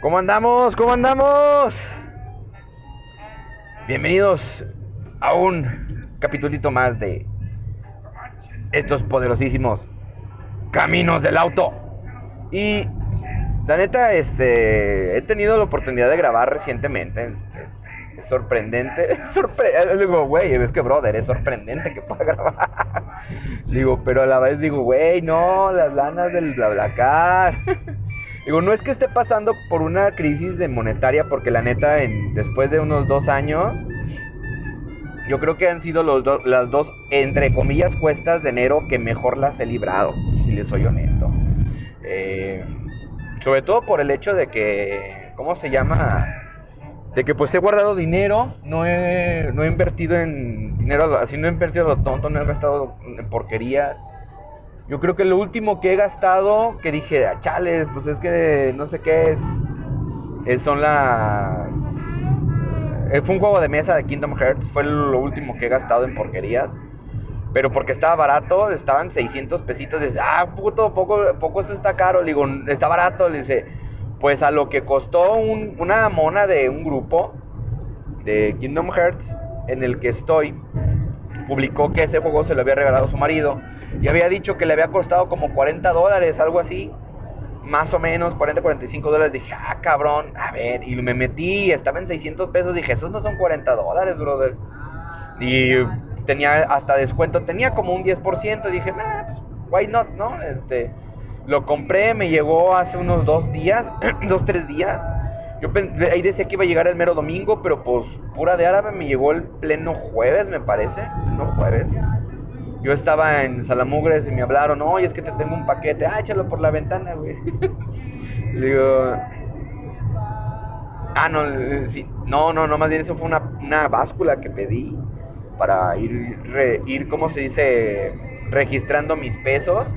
¿Cómo andamos? ¿Cómo andamos? Bienvenidos a un capitulito más de estos poderosísimos caminos del auto. Y la neta, este, he tenido la oportunidad de grabar recientemente. Es, sorprendente. Es digo, güey, es que brother, es sorprendente que pueda grabar. digo, pero a la vez digo, güey, no, las lanas del BlaBlaCar. Digo, no es que esté pasando por una crisis de monetaria, porque la neta, después de unos dos años, yo creo que han sido las dos, entre comillas, cuestas de enero que mejor las he librado, si les soy honesto. Eh, sobre todo por el hecho de que, ¿cómo se llama? De que pues he guardado dinero, no he, no he invertido en dinero, así no he invertido lo tonto, no he gastado en porquerías. Yo creo que lo último que he gastado, que dije, ah, chale, pues es que no sé qué es, es son las... Eh, fue un juego de mesa de Kingdom Hearts, fue lo último que he gastado en porquerías. Pero porque estaba barato, estaban 600 pesitos. Dice, ah, puto, poco, poco está caro. Le digo, está barato. Le dice, pues a lo que costó una mona de un grupo de Kingdom Hearts en el que estoy, publicó que ese juego se lo había regalado su marido y había dicho que le había costado como 40 dólares, algo así. Más o menos, 40, 45 dólares. Dije, ah, cabrón, a ver. Y me metí, estaba en 600 pesos. Dije, esos no son 40 dólares, brother. Y tenía hasta descuento, tenía como un 10%. Dije, ah, pues, why not, ¿no? Este, lo compré, me llegó hace unos dos días, dos, tres días. Yo ahí decía que iba a llegar el mero domingo, pero pues pura de árabe me llegó el pleno jueves, me parece. No jueves. Yo estaba en Salamugres y me hablaron, oye, es que te tengo un paquete, ah, échalo por la ventana, güey. Digo, ah, no, sí, no, no, no, más bien eso fue una, una báscula que pedí para ir, ir, ¿cómo se dice? Registrando mis pesos.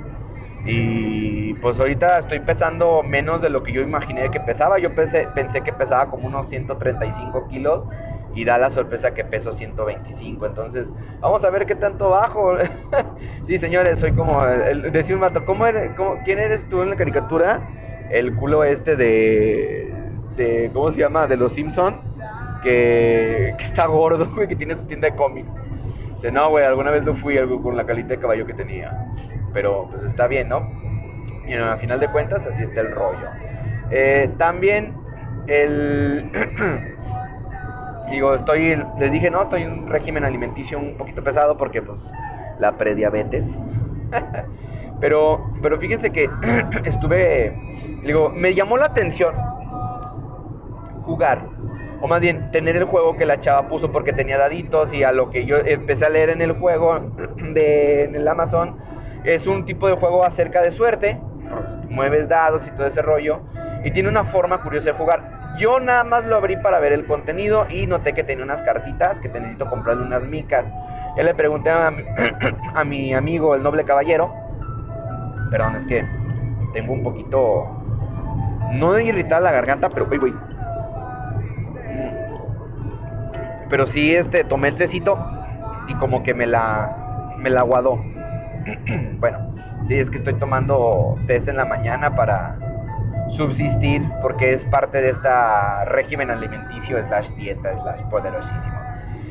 Y pues ahorita estoy pesando menos de lo que yo imaginé que pesaba. Yo pensé, pensé que pesaba como unos 135 kilos y da la sorpresa que peso 125. Entonces, vamos a ver qué tanto bajo. sí, señores, soy como el, un mato, ¿cómo eres, ¿quién eres tú en la caricatura? El culo este de, de ¿cómo se llama? De los Simpson, que, que está gordo, güey, que tiene su tienda de cómics. Dice, no, güey, alguna vez lo fui algo con la calita de caballo que tenía. Pero pues está bien, ¿no? Y a final de cuentas, así está el rollo. Eh, también el... digo, estoy, les dije, no, estoy en un régimen alimenticio un poquito pesado porque pues la prediabetes. pero, pero fíjense que estuve, digo, me llamó la atención jugar, o más bien tener el juego que la chava puso porque tenía daditos y a lo que yo empecé a leer en el juego de en el Amazon es un tipo de juego acerca de suerte, mueves dados y todo ese rollo y tiene una forma curiosa de jugar. Yo nada más lo abrí para ver el contenido y noté que tenía unas cartitas que te necesito comprarle unas micas. Ya le pregunté a mi, a mi amigo, el noble caballero. Perdón, es que tengo un poquito. No de irritar la garganta, pero. Uy, uy. Pero sí, este, tomé el tecito y como que me la. Me la aguadó. bueno, sí, es que estoy tomando test en la mañana para subsistir porque es parte de esta régimen alimenticio slash dieta slash poderosísimo.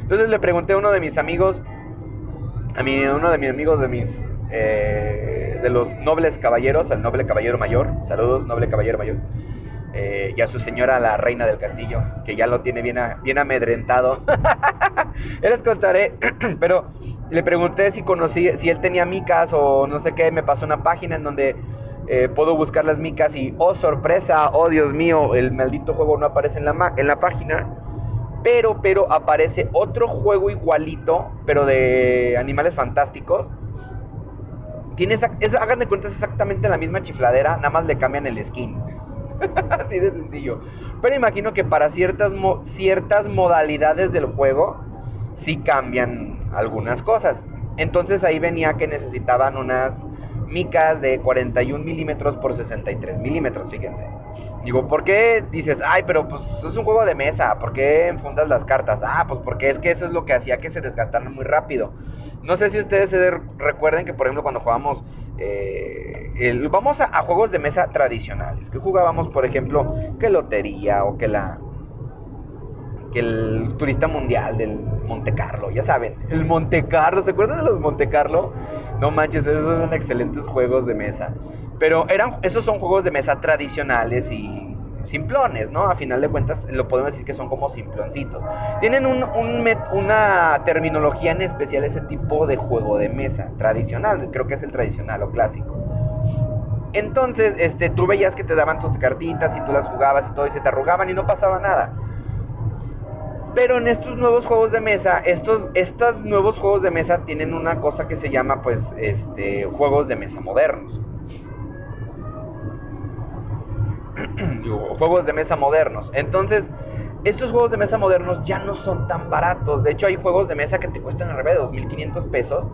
Entonces le pregunté a uno de mis amigos, a mí, uno de mis amigos de mis eh, de los nobles caballeros, al noble caballero mayor, saludos noble caballero mayor, eh, y a su señora la reina del castillo, que ya lo tiene bien, bien amedrentado. les contaré, pero le pregunté si conocí, si él tenía micas o no sé qué, me pasó una página en donde eh, puedo buscar las micas y, oh sorpresa, oh Dios mío, el maldito juego no aparece en la, en la página. Pero, pero aparece otro juego igualito, pero de animales fantásticos. Tiene esa, cuenta, es exactamente la misma chifladera, nada más le cambian el skin. Así de sencillo. Pero imagino que para ciertas, ciertas modalidades del juego, sí cambian algunas cosas. Entonces ahí venía que necesitaban unas micas de 41 milímetros por 63 milímetros, fíjense. Digo, ¿por qué dices, ay, pero pues es un juego de mesa? ¿Por qué enfundas las cartas? Ah, pues porque es que eso es lo que hacía que se desgastaran muy rápido. No sé si ustedes se recuerden que, por ejemplo, cuando jugábamos eh, vamos a, juegos de mesa tradicionales, que jugábamos, por ejemplo, que lotería o que la que el turista mundial del Monte Carlo, ya saben, el Monte Carlo, ¿se acuerdan de los Monte Carlo? No manches, esos son excelentes juegos de mesa. Pero eran, esos son juegos de mesa tradicionales y simplones, ¿no? A final de cuentas lo podemos decir que son como simploncitos. Tienen una terminología en especial ese tipo de juego de mesa, tradicional, creo que es el tradicional o clásico. Entonces, este, tú veías que te daban tus cartitas y tú las jugabas y todo y se te arrugaban y no pasaba nada. Pero en estos nuevos juegos de mesa, estos, estos nuevos juegos de mesa tienen una cosa que se llama, pues, este, juegos de mesa modernos. juegos de mesa modernos. Entonces, estos juegos de mesa modernos ya no son tan baratos. De hecho, hay juegos de mesa que te cuestan al revés, 2.500 pesos.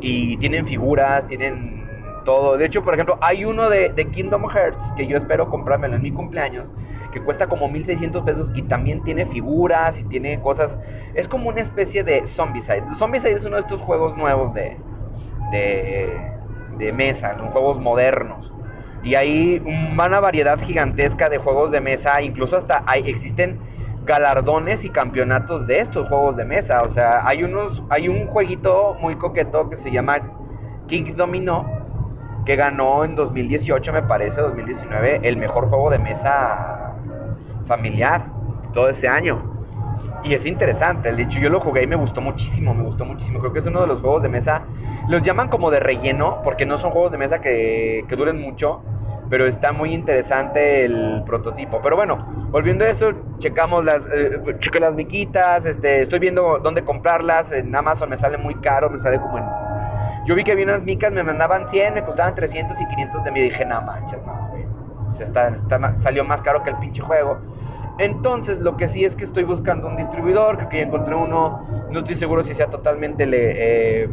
Y tienen figuras, tienen todo. De hecho, por ejemplo, hay uno de, Kingdom Hearts que yo espero comprármelo en mi cumpleaños. Que cuesta como 1.600 pesos y también tiene figuras y tiene cosas. Es como una especie de Zombicide. Zombicide es uno de estos juegos nuevos de, de, de mesa, juegos modernos. Y hay una variedad gigantesca de juegos de mesa, incluso hasta hay, existen galardones y campeonatos de estos juegos de mesa. O sea, hay unos, hay un jueguito muy coqueto que se llama King Domino, que ganó en 2018, me parece, 2019, el mejor juego de mesa familiar todo ese año. Y es interesante, de hecho yo lo jugué y me gustó muchísimo, me gustó muchísimo. Creo que es uno de los juegos de mesa, los llaman como de relleno, porque no son juegos de mesa que, que duren mucho, pero está muy interesante el prototipo. Pero bueno, volviendo a eso, checamos las, eh, las miquitas, este, estoy viendo dónde comprarlas, en Amazon me sale muy caro, me sale como en... Yo vi que había unas micas, me mandaban 100, me costaban 300 y 500 de mí, dije, no manches, no, güey. Se está, salió más caro que el pinche juego. Entonces, lo que sí es que estoy buscando un distribuidor, creo que ya encontré uno, no estoy seguro si sea totalmente eh,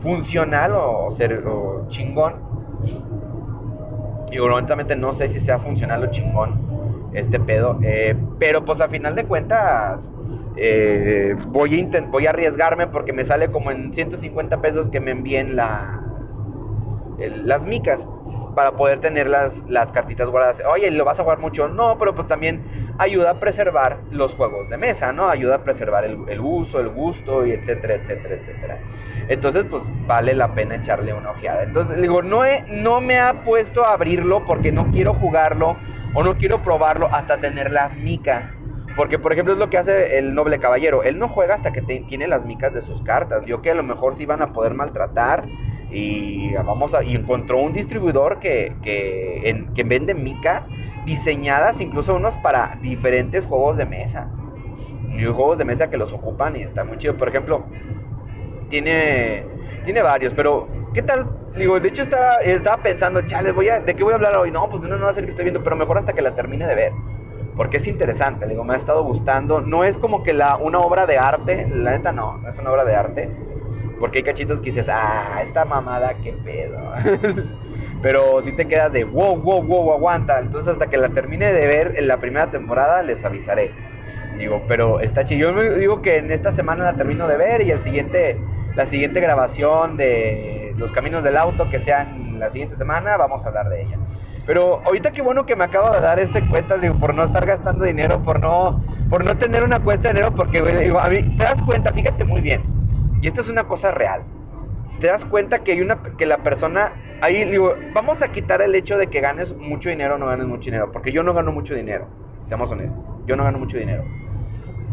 funcional o, ser, o chingón y honestamente no sé si sea funcional o chingón este pedo. Eh, pero pues a final de cuentas eh, voy, a voy a arriesgarme porque me sale como en 150 pesos que me envíen la, las micas para poder tener las, las cartitas guardadas. Oye, ¿lo vas a jugar mucho? No, pero pues también ayuda a preservar los juegos de mesa, ¿no? Ayuda a preservar el, uso, el gusto, y etcétera, etcétera, etcétera. Entonces, pues vale la pena echarle una ojeada. Entonces, digo, no, no me ha puesto a abrirlo porque no quiero jugarlo o no quiero probarlo hasta tener las micas. Porque, por ejemplo, es lo que hace el noble caballero. Él no juega hasta que tiene las micas de sus cartas. Yo que a lo mejor sí van a poder maltratar y vamos a, y encontró un distribuidor que, que, que vende micas diseñadas incluso unos para diferentes juegos de mesa. Y juegos de mesa que los ocupan y está muy chido. Por ejemplo, tiene, tiene varios, pero ¿qué tal? Digo, de hecho estaba, estaba pensando, chale, voy a, ¿de qué voy a hablar hoy? No, pues no, no va a ser que estoy viendo, pero mejor hasta que la termine de ver. Porque es interesante, digo, me ha estado gustando. No es como que la, una obra de arte, la neta no, no es una obra de arte porque hay cachitos que dices, ah, esta mamada, qué pedo. Pero si te quedas de, wow, wow, wow, aguanta. Entonces hasta que la termine de ver en la primera temporada les avisaré. Digo, pero está chido. Yo digo que en esta semana la termino de ver y el siguiente, la siguiente grabación de Los Caminos del Auto, que sea en la siguiente semana, vamos a hablar de ella. Pero ahorita qué bueno que me acabo de dar este cuenta, digo, por no estar gastando dinero, por no, por no tener una cuesta de dinero, porque digo, a mí, te das cuenta, fíjate muy bien y esto es una cosa real. Te das cuenta que hay una que la persona ahí digo, vamos a quitar el hecho de que ganes mucho dinero o no ganes mucho dinero, porque yo no gano mucho dinero, seamos honestos. Yo no gano mucho dinero.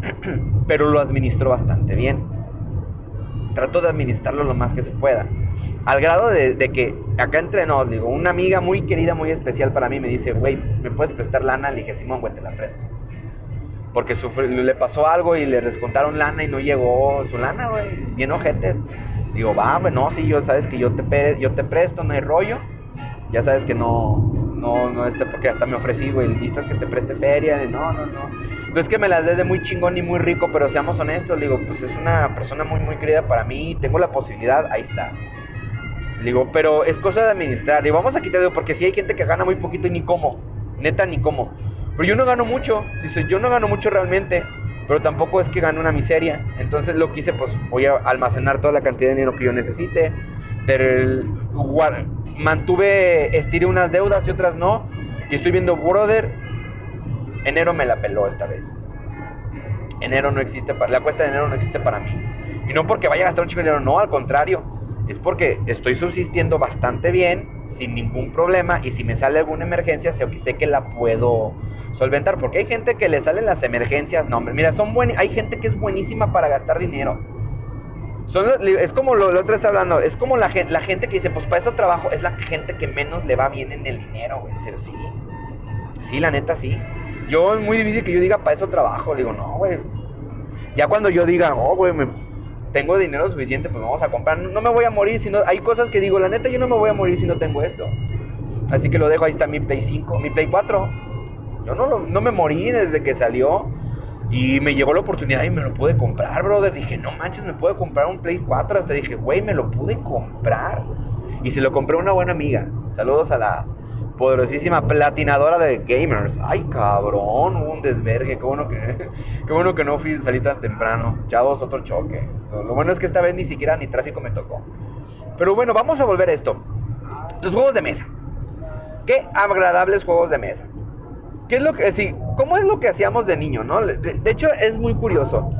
Pero lo administro bastante bien. Trato de administrarlo lo más que se pueda. Al grado de, que acá entre nos, digo, una amiga muy querida, muy especial para mí me dice, güey, ¿me puedes prestar lana? Le dije, Simón, güey, te la presto porque le pasó algo y le descontaron lana y no llegó su lana, güey, bien ojetes. Digo, va, güey, no, sí, yo sabes que yo te, yo te presto, no hay rollo. Ya sabes que no, no, no, este, porque hasta me ofrecí, güey, vistas que te preste feria, no, no, no. No es que me las dé de muy chingón y muy rico, pero seamos honestos, digo, pues es una persona muy, muy querida para mí, tengo la posibilidad, ahí está. Digo, pero es cosa de administrar. Digo, vamos a quitarlo porque si hay gente que gana muy poquito y ni cómo. Neta, ni cómo. Pero yo no gano mucho. Dice, yo no gano mucho realmente. Pero tampoco es que gane una miseria. Entonces lo que hice, pues voy a almacenar toda la cantidad de dinero que yo necesite. mantuve, estiré unas deudas y otras no. Y estoy viendo, brother, enero me la peló esta vez. Enero no existe para, la cuesta de enero no existe para mí. Y no porque vaya a gastar un chico de dinero, no, al contrario. Es porque estoy subsistiendo bastante bien, sin ningún problema, y si me sale alguna emergencia, sé que la puedo solventar. Porque hay gente que le salen las emergencias, no, hombre, mira, son buen, hay gente que es buenísima para gastar dinero. Son, es como lo, lo otro está hablando, es como la, gente que dice, pues para eso trabajo, es la gente que menos le va bien en el dinero, güey. Sí, sí, la neta sí. Yo es muy difícil que yo diga, para eso trabajo. Le digo, no, güey. Ya cuando yo diga, oh, güey, tengo dinero suficiente, pues vamos a comprar. No me voy a morir si no. Hay cosas que digo, la neta, yo no me voy a morir si no tengo esto. Así que lo dejo, ahí está mi Play 5, mi Play 4. No, no me morí desde que salió. Y me llegó la oportunidad y me lo pude comprar, brother. Dije, no manches, me puedo comprar un Play 4. Hasta dije, güey, me lo pude comprar. Y se lo compré una buena amiga. Saludos a la poderosísima platinadora de gamers. Ay, cabrón, un desvergue. Qué bueno que, qué bueno que no fui, salí tan temprano. Chavos, otro choque. Lo, bueno es que esta vez ni siquiera ni tráfico me tocó. Pero bueno, vamos a volver a esto. Los juegos de mesa. Qué agradables juegos de mesa. ¿Qué es lo que, sí, cómo es lo que hacíamos de niño, no? De, hecho, es muy curioso.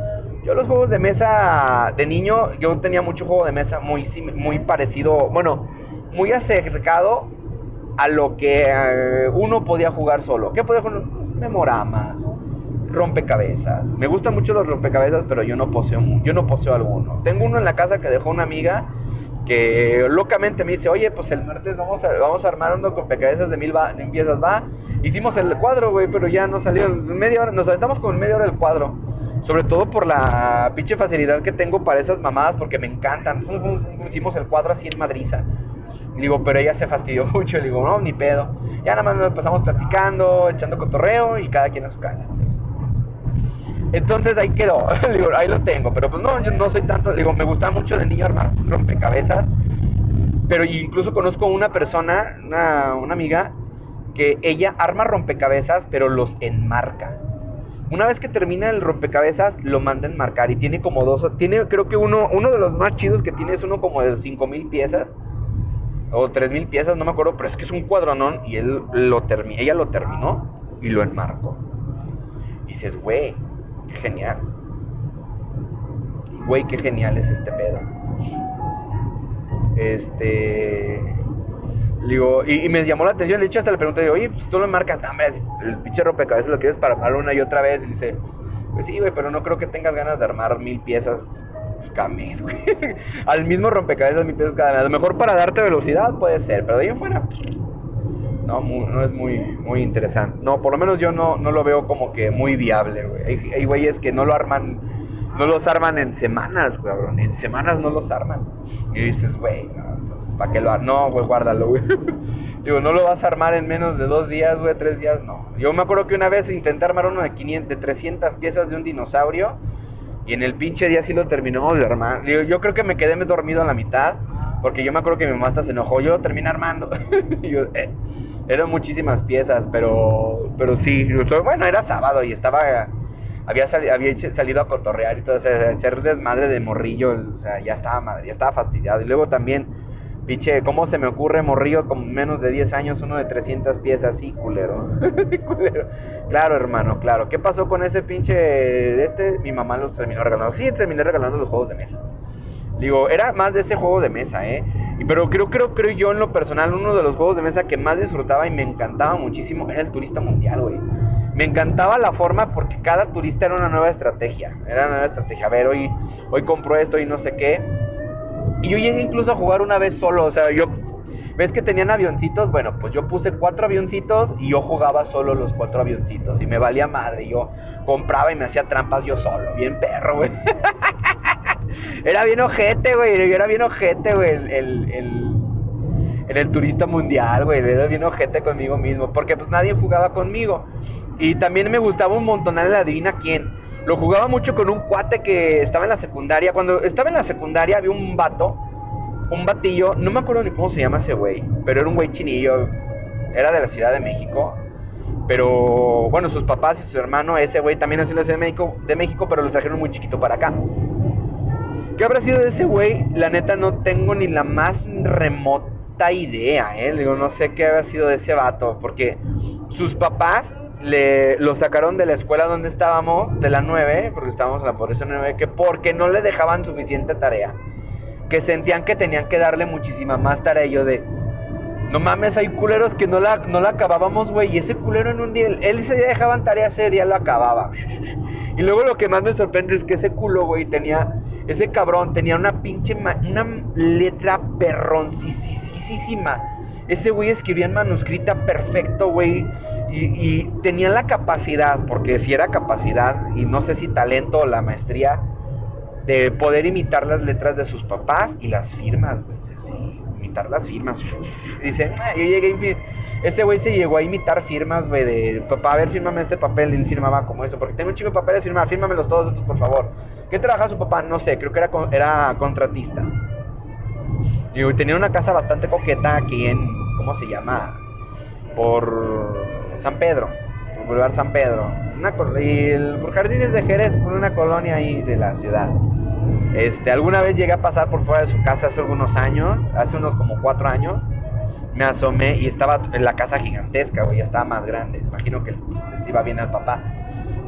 Yo los juegos de mesa de niño, yo tenía mucho juego de mesa muy, muy parecido, bueno, muy acercado a lo que eh, uno podía jugar solo. ¿Qué podía jugar? Memoramas, rompecabezas. Me gustan mucho los rompecabezas, pero yo no poseo, yo no poseo alguno. Tengo uno en la casa que dejó una amiga que locamente me dice, oye, pues el martes vamos a, vamos a armar uno rompecabezas de mil, piezas, va. Hicimos el cuadro, güey, pero ya no salió. Media hora, nos aventamos con media hora el cuadro. Sobre todo por la pinche facilidad que tengo para esas mamadas, porque me encantan. Hicimos el cuadro así en madriza digo, pero ella se fastidió mucho. Le digo, no, ni pedo. Ya nada más nos pasamos platicando, echando cotorreo y cada quien a su casa. Entonces ahí quedó. digo, ahí lo tengo. Pero pues no, yo no soy tanto. digo, me gusta mucho de niño armar rompecabezas. Pero incluso conozco una persona, una, una amiga, que ella arma rompecabezas, pero los enmarca. Una vez que termina el rompecabezas, lo manda a enmarcar y tiene como dos, tiene creo que uno, uno de los más chidos que tiene es uno como de 5000 piezas o tres mil piezas, no me acuerdo, pero es que es un cuadronón y él lo ella lo terminó y lo enmarcó. Y dices, güey, genial. Güey, qué genial es este pedo. Este. Digo, y, me llamó la atención, de hecho hasta le pregunté, oye, pues tú lo enmarcas, no, el pinche rompecabezas lo quieres para armarlo una y otra vez. Y dice, pues sí, güey, pero no creo que tengas ganas de armar mil piezas cames, güey. Al mismo rompecabezas mi peso cada vez. A lo mejor para darte velocidad puede ser, pero de ahí en fuera. No, no es muy, muy interesante. No, por lo menos yo no, no lo veo como que muy viable, güey. Hay, güeyes que no lo arman, no los arman en semanas, güey, En semanas no los arman. Y dices, güey, no, entonces, ¿para qué lo arman? No, güey, guárdalo, güey. Digo, no lo vas a armar en menos de dos días, güey, tres días, no. Yo me acuerdo que una vez intenté armar uno de 500, de 300 piezas de un dinosaurio y en el pinche día sí lo terminamos de armar. Yo, creo que me quedé dormido a la mitad. Porque yo me acuerdo que mi mamá hasta se enojó. Yo terminé armando. Eh, eran muchísimas piezas, pero, pero sí. Bueno, era sábado y estaba. Había, había salido a cotorrear y todo. O sea, desmadre de morrillo. O sea, ya estaba madre, ya estaba fastidiado. Y luego también Pinche, ¿cómo se me ocurre morrillo con menos de 10 años, uno de 300 piezas? Sí, culero. culero. Claro, hermano, claro. ¿Qué pasó con ese pinche este? Mi mamá los terminó regalando. Sí, terminé regalando los juegos de mesa. Digo, era más de ese juego de mesa, ¿eh? Pero creo, creo, creo yo en lo personal, uno de los juegos de mesa que más disfrutaba y me encantaba muchísimo era el Turista Mundial, güey. Me encantaba la forma porque cada turista era una nueva estrategia. Era una nueva estrategia. A ver, hoy, hoy compro esto y no sé qué y yo llegué incluso a jugar una vez solo, o sea, yo... ¿Ves que tenían avioncitos? Bueno, pues yo puse cuatro avioncitos y yo jugaba solo los cuatro avioncitos. Y me valía madre. Yo compraba y me hacía trampas yo solo. Bien perro, güey. Era bien ojete, güey. Era bien ojete, güey. El, el, el, el, turista mundial, güey. Era bien ojete conmigo mismo. Porque pues nadie jugaba conmigo. Y también me gustaba un montón la adivina quién. Lo jugaba mucho con un cuate que estaba en la secundaria. Cuando estaba en la secundaria había un vato, un batillo, no me acuerdo ni cómo se llama ese güey, pero era un güey chinillo, era de la Ciudad de México. Pero bueno, sus papás y su hermano, ese güey también nació en la Ciudad de México, de México, pero lo trajeron muy chiquito para acá. ¿Qué habrá sido de ese güey? La neta no tengo ni la más remota idea, ¿eh? Digo, no sé qué había sido de ese vato, porque sus papás le, lo sacaron de la escuela donde estábamos, de la 9, porque estábamos en la pobreza 9, que porque no le dejaban suficiente tarea. Que sentían que tenían que darle muchísima más tarea. Y yo de, no mames, hay culeros que no la, no la acabábamos, güey. Y ese culero en un día, él ese día dejaban tarea, ese día lo acababa. Y luego lo que más me sorprende es que ese culo, güey, tenía, ese cabrón tenía una pinche, una letra perroncisísima. Ese güey escribía en manuscrita perfecto, güey. Y, y, tenía la capacidad, porque si era capacidad, y no sé si talento o la maestría, de poder imitar las letras de sus papás y las firmas, güey. Sí, imitar las firmas. Dice, ah, yo llegué a Ese güey se llegó a imitar firmas, güey, de papá, a ver, fírmame este papel. Y él firmaba como eso, porque tengo un chico de papeles, firmar, fírmamelos todos estos, por favor. ¿Qué trabajaba su papá? No sé, creo que era, era contratista. Y tenía una casa bastante coqueta aquí en, ¿cómo se llama? Por San Pedro, Boulevard San Pedro. Una, y el, Jardines de Jerez, por una colonia ahí de la ciudad. Este, alguna vez llegué a pasar por fuera de su casa hace algunos años, hace unos como cuatro años. Me asomé y estaba en la casa gigantesca, güey, ya estaba más grande. Imagino que les iba bien al papá.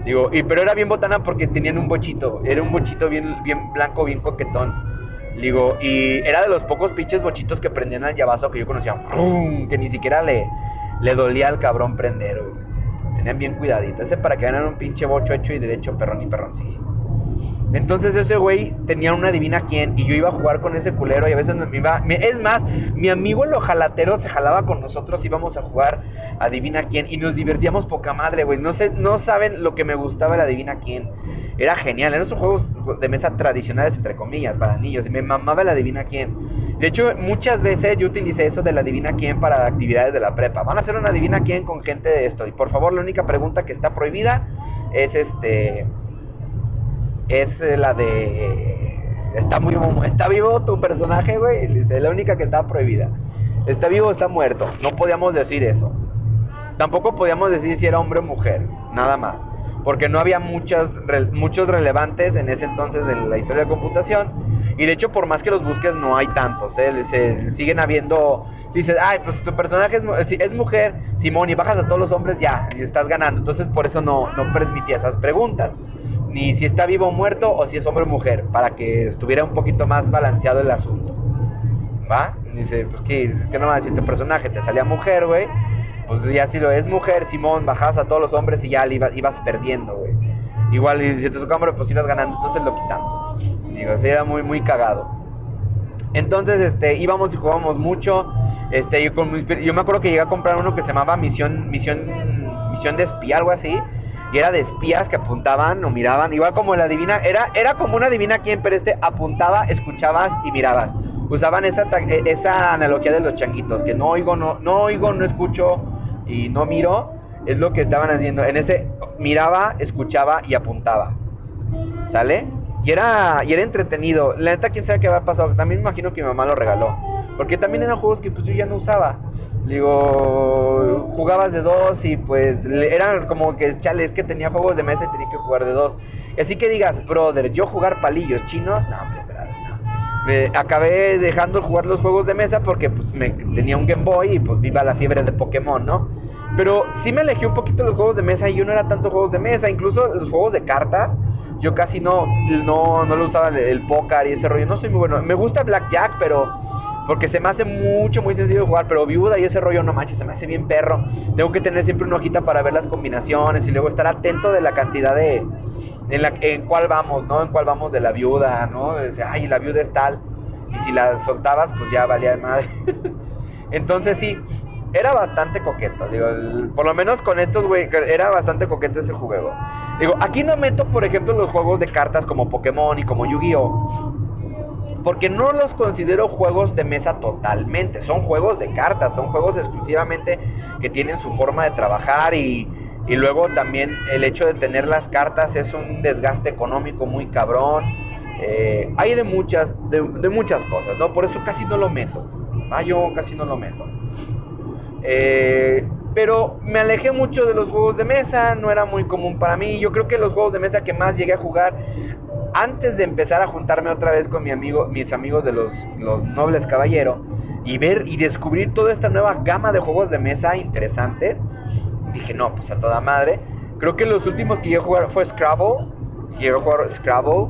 Digo, y, pero era bien botana porque tenían un bochito. Era un bochito bien, bien blanco, bien coquetón. Digo, y era de los pocos pinches bochitos que prendían al llavazo que yo conocía. Que ni siquiera le, le dolía al cabrón prender, güey. Tenían bien cuidadito. Ese para que ganan un pinche bocho hecho y derecho, perrón y perroncísimo. Entonces ese güey tenía una divina quién y yo iba a jugar con ese culero y a veces me iba... es más, mi amigo el ojalatero se jalaba con nosotros, íbamos a jugar a divina quién y nos divertíamos poca madre, güey. No, sé, no saben lo que me gustaba la divina quién. Era genial, eran esos juegos de mesa tradicionales, entre comillas, para niños. Y me mamaba la divina quién. De hecho, muchas veces yo utilicé eso de la divina quién para actividades de la prepa. Van a hacer una divina quién con gente de esto. Y por favor, la única pregunta que está prohibida es este es eh, la de. Está muy está vivo tu personaje, güey. Es la única que está prohibida. Está vivo o está muerto. No podíamos decir eso. Tampoco podíamos decir si era hombre o mujer. Nada más. Porque no había muchas, muchos relevantes en ese entonces en la historia de computación. Y de hecho, por más que los busques, no hay tantos. ¿eh? Se, siguen habiendo. Si dices, ay, pues tu personaje es, es, mujer, Simón, y bajas a todos los hombres, ya, y estás ganando. Entonces, por eso no, no permitía esas preguntas ni si está vivo o muerto o si es hombre o mujer, para que estuviera un poquito más balanceado el asunto. ¿Va? Dice, pues ¿qué, ¿qué no va a decir tu personaje? Te salía mujer, güey. Pues ya si lo es mujer, Simón, bajas a todos los hombres y ya ibas, ibas perdiendo, güey. Igual, si te toca hombre, pues ibas ganando, entonces lo quitamos. Digo, sí, era muy, muy cagado. Entonces, este, íbamos y jugábamos mucho. Este, yo, con, yo me acuerdo que llegué a comprar uno que se llamaba Misión, Misión, Misión de Espía, algo así y era de espías que apuntaban o miraban, igual como la divina, era, era como una divina quien, pero este apuntaba, escuchabas y mirabas. Usaban esa, e, esa analogía de los changuitos, que no oigo, no, no oigo, no escucho y no miro, es lo que estaban haciendo. En ese miraba, escuchaba y apuntaba. ¿Sale? Y era, y era entretenido. La neta, quién sabe qué había pasado. También imagino que mi mamá lo regaló. Porque también eran juegos que pues yo ya no usaba. Digo, jugabas de dos y pues eran como que, chale, es que tenía juegos de mesa y tenía que jugar de dos. Así que digas, brother, yo jugar palillos chinos, no, hombre. Acabé dejando de jugar los juegos de mesa porque pues me tenía un Game Boy y pues viva la fiebre de Pokémon, ¿no? Pero sí me alejé un poquito los juegos de mesa y yo no era tanto juegos de mesa, incluso los juegos de cartas. Yo casi no, no, no lo usaba el, el y ese rollo. No soy muy bueno. Me gusta Blackjack, pero porque se me hace mucho, muy sencillo jugar, pero viuda y ese rollo, no manches, se me hace bien perro. Tengo que tener siempre una hojita para ver las combinaciones y luego estar atento de la cantidad de... En, la, en cuál vamos, ¿no? En cuál vamos de la viuda, ¿no? Dice, ay, la viuda es tal. Y si la soltabas, pues ya valía de madre. Entonces sí, era bastante coqueto. Digo, por lo menos con estos, güey, era bastante coqueto ese juego. Digo, aquí no meto, por ejemplo, los juegos de cartas como Pokémon y como Yu-Gi-Oh! Porque no los considero juegos de mesa totalmente, son juegos de cartas, son juegos exclusivamente que tienen su forma de trabajar y, luego también el hecho de tener las cartas es un desgaste económico muy cabrón. Eh, hay de muchas, de, muchas cosas, ¿no? Por eso casi no lo meto. Ah, yo casi no lo meto. Eh, pero me alejé mucho de los juegos de mesa, no era muy común para mí. Yo creo que los juegos de mesa que más llegué a jugar antes de empezar a juntarme otra vez con mis amigos de los, Nobles Caballeros, y ver y descubrir toda esta nueva gama de juegos de mesa interesantes, dije, no, pues a toda madre. Creo que los últimos que a jugar fue Scrabble. Llegué a jugar Scrabble.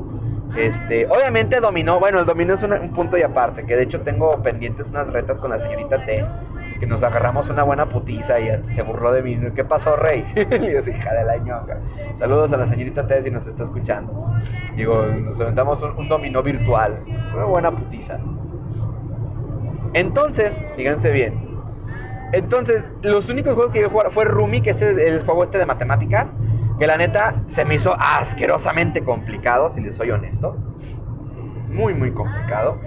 Este, obviamente dominó, bueno, el dominó es un punto y aparte, que de hecho tengo pendientes unas retas con la señorita T, que nos agarramos una buena putiza y se burló de mí. ¿Qué pasó, rey? y yo, hija de la ñonga. Saludos a la señorita T si nos está escuchando. Digo, nos aventamos un, dominó virtual, una buena putiza. Entonces, fíjense bien, entonces, los únicos juegos que yo jugar fue Rumi, que es el, juego este de matemáticas, que la neta se me hizo asquerosamente complicado, si les soy honesto. Muy, muy complicado.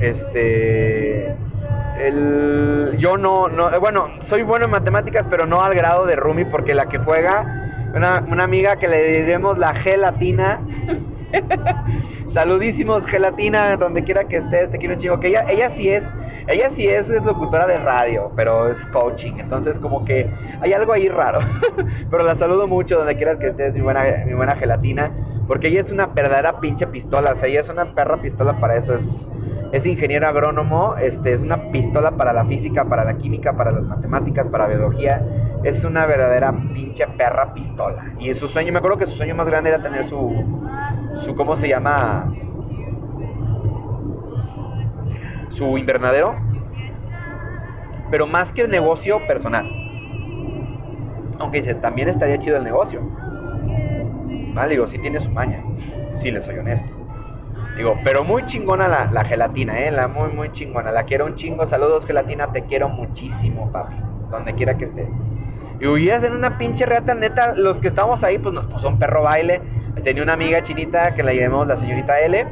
Este. El, yo no, no, bueno, soy bueno en matemáticas, pero no al grado de Rumi, porque la que juega, una, una amiga que le diremos la gelatina, Saludísimos, gelatina, donde quiera que estés, te quiero un chingo. Que ella, ella sí es, ella sí es locutora de radio, pero es coaching. Entonces, como que hay algo ahí raro. pero la saludo mucho donde quieras que estés, mi buena, mi buena gelatina. Porque ella es una verdadera pinche pistola. O sea, ella es una perra pistola para eso. Es, es ingeniero agrónomo. Este, es una pistola para la física, para la química, para las matemáticas, para biología es una verdadera pinche perra pistola. Y su sueño, me acuerdo que su sueño más grande era tener su, su ¿cómo se llama? Su invernadero. Pero más que el negocio personal. Aunque dice, también estaría chido el negocio. Vale, digo, sí tiene su maña. Sí, le soy honesto. Digo, pero muy chingona la, la, gelatina, ¿eh? La muy, muy chingona. La quiero un chingo. Saludos, gelatina. Te quiero muchísimo, papi. Donde quiera que estés. Y huías en una pinche reata, neta, los que estábamos ahí, pues nos puso un perro baile. Tenía una amiga chinita que la llamamos la señorita L.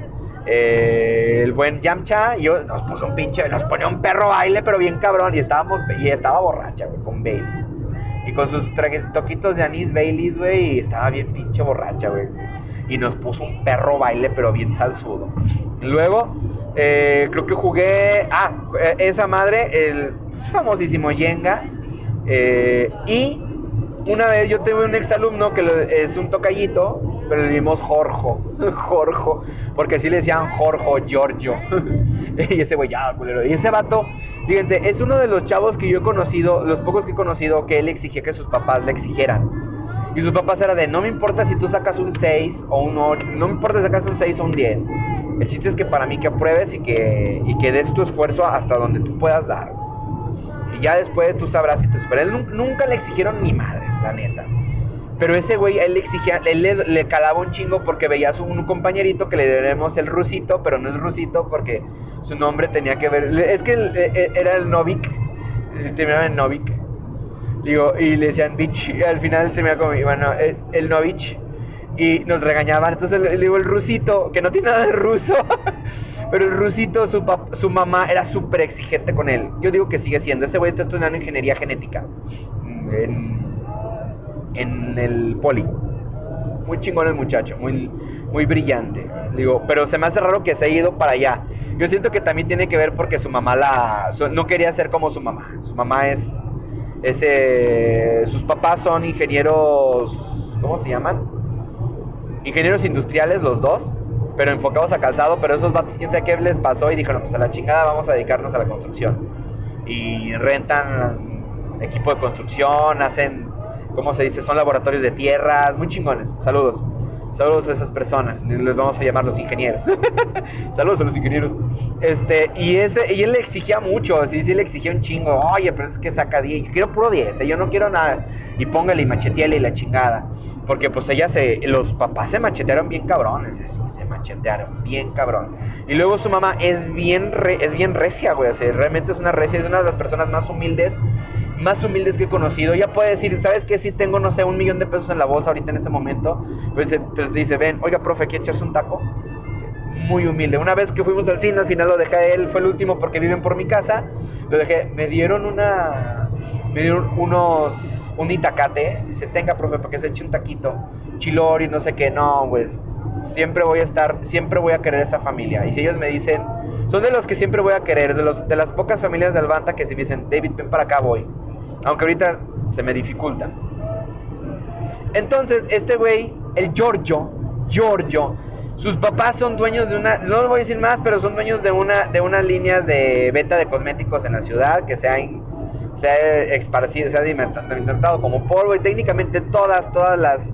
Eh, el buen Yamcha, y yo, nos puso un pinche, nos ponía un perro baile, pero bien cabrón. Y estábamos, y estaba borracha, güey, con Baileys. Y con sus toquitos de anís Baileys, güey, y estaba bien pinche borracha, güey. Y nos puso un perro baile, pero bien salsudo. luego, eh, creo que jugué, ah, esa madre, el famosísimo Yenga eh, y una vez yo tuve un exalumno que es un tocallito, pero le dimos Jorge, Jorge, porque así le decían Jorge, Giorgio. y ese güey, ya, culero. Y ese vato, fíjense, es uno de los chavos que yo he conocido, los pocos que he conocido, que él exigía que sus papás le exigieran. Y sus papás era de, no me importa si tú sacas un 6 o un 8, no me importa si sacas un 6 o un 10. El chiste es que para mí que apruebes y que, y que des tu esfuerzo hasta donde tú puedas dar. Y ya después tú sabrás si te superas. Nunca le exigieron ni madres, la neta. Pero ese güey, él le exigía, él le, calaba un chingo porque veía a un compañerito que le debemos el rusito, pero no es rusito porque su nombre tenía que ver. Es que e, e, era el Novik, terminaba en Novik. Digo, y le decían bitch, y al final terminaba como, bueno, el, el Novich. Y nos regañaban. Entonces le digo, el rusito, que no tiene nada de ruso. Pero el rusito, su, su mamá era súper exigente con él. Yo digo que sigue siendo. Ese güey está estudiando ingeniería genética. En, en el poli. Muy chingón el muchacho, muy, muy brillante. Digo, pero se me hace raro que se haya ido para allá. Yo siento que también tiene que ver porque su mamá la, no quería ser como su mamá. Su mamá es, ese, sus papás son ingenieros, ¿cómo se llaman? Ingenieros industriales los dos pero enfocados a calzado, pero esos vatos, quién sabe qué les pasó y dijeron, pues a la chingada vamos a dedicarnos a la construcción. Y rentan equipo de construcción, hacen, ¿cómo se dice? Son laboratorios de tierras, muy chingones. Saludos. Saludos a esas personas, les vamos a llamar los ingenieros. Saludos a los ingenieros. Este, y ese, y él le exigía mucho, sí, sí le exigía un chingo. Oye, pero es que saca 10, yo quiero puro 10, ¿eh? yo no quiero nada. Y póngale y macheteale y la chingada. Porque pues ella se, los papás se machetearon bien cabrones, sí, se machetearon bien cabrón. Y luego su mamá es bien, es bien recia, güey, o realmente es una recia, es una de las personas más humildes, más humildes que he conocido. Ya puede decir, ¿sabes qué? Si tengo, no sé, un millón de pesos en la bolsa ahorita en este momento, te dice, ven, oiga, profe, ¿quieres echarse un taco? muy humilde. Una vez que fuimos al cine, al final lo dejé él, fue el último porque viven por mi casa, lo dejé, me dieron una, me dieron unos un itacate, dice, tenga, profe, para que se eche un taquito, chilori, no sé qué, no, güey, siempre voy a estar, siempre voy a querer esa familia. Y si ellos me dicen, son de los que siempre voy a querer, de, los, de las pocas familias de Albanta que si me dicen, David, ven para acá, voy. Aunque ahorita se me dificulta. Entonces, este güey, el Giorgio, Giorgio, Sus papás son dueños de una, no lo voy a decir más, pero son dueños de una de unas líneas de venta de cosméticos en la ciudad que se ha, se ha esparcido, se ha intentado como polvo y técnicamente todas, todas las,